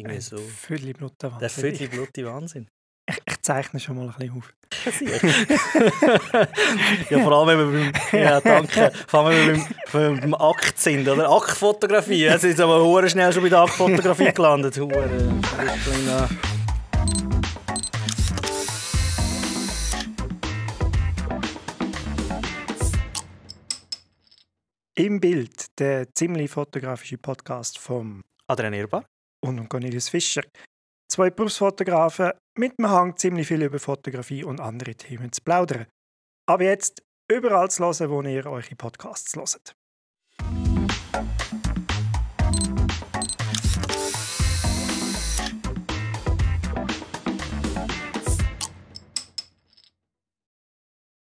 Irgendwie so. Viertelminuten Der Viertelblutige Wahnsinn. Ich, ich zeichne schon mal ein bisschen auf. ja, vor allem, wenn wir beim, ja, danke. Vor allem, wenn wir beim, beim Akt sind, oder? Aktfotografie. Es ist aber hure schnell schon bei der Aktfotografie gelandet. Hure. Im Bild der ziemlich fotografische Podcast vom Adrian Irba. Und Cornelius Fischer. Zwei Berufsfotografen mit dem Hang ziemlich viel über Fotografie und andere Themen zu plaudern. Aber jetzt überall zu hören, wo ihr eure Podcasts hört.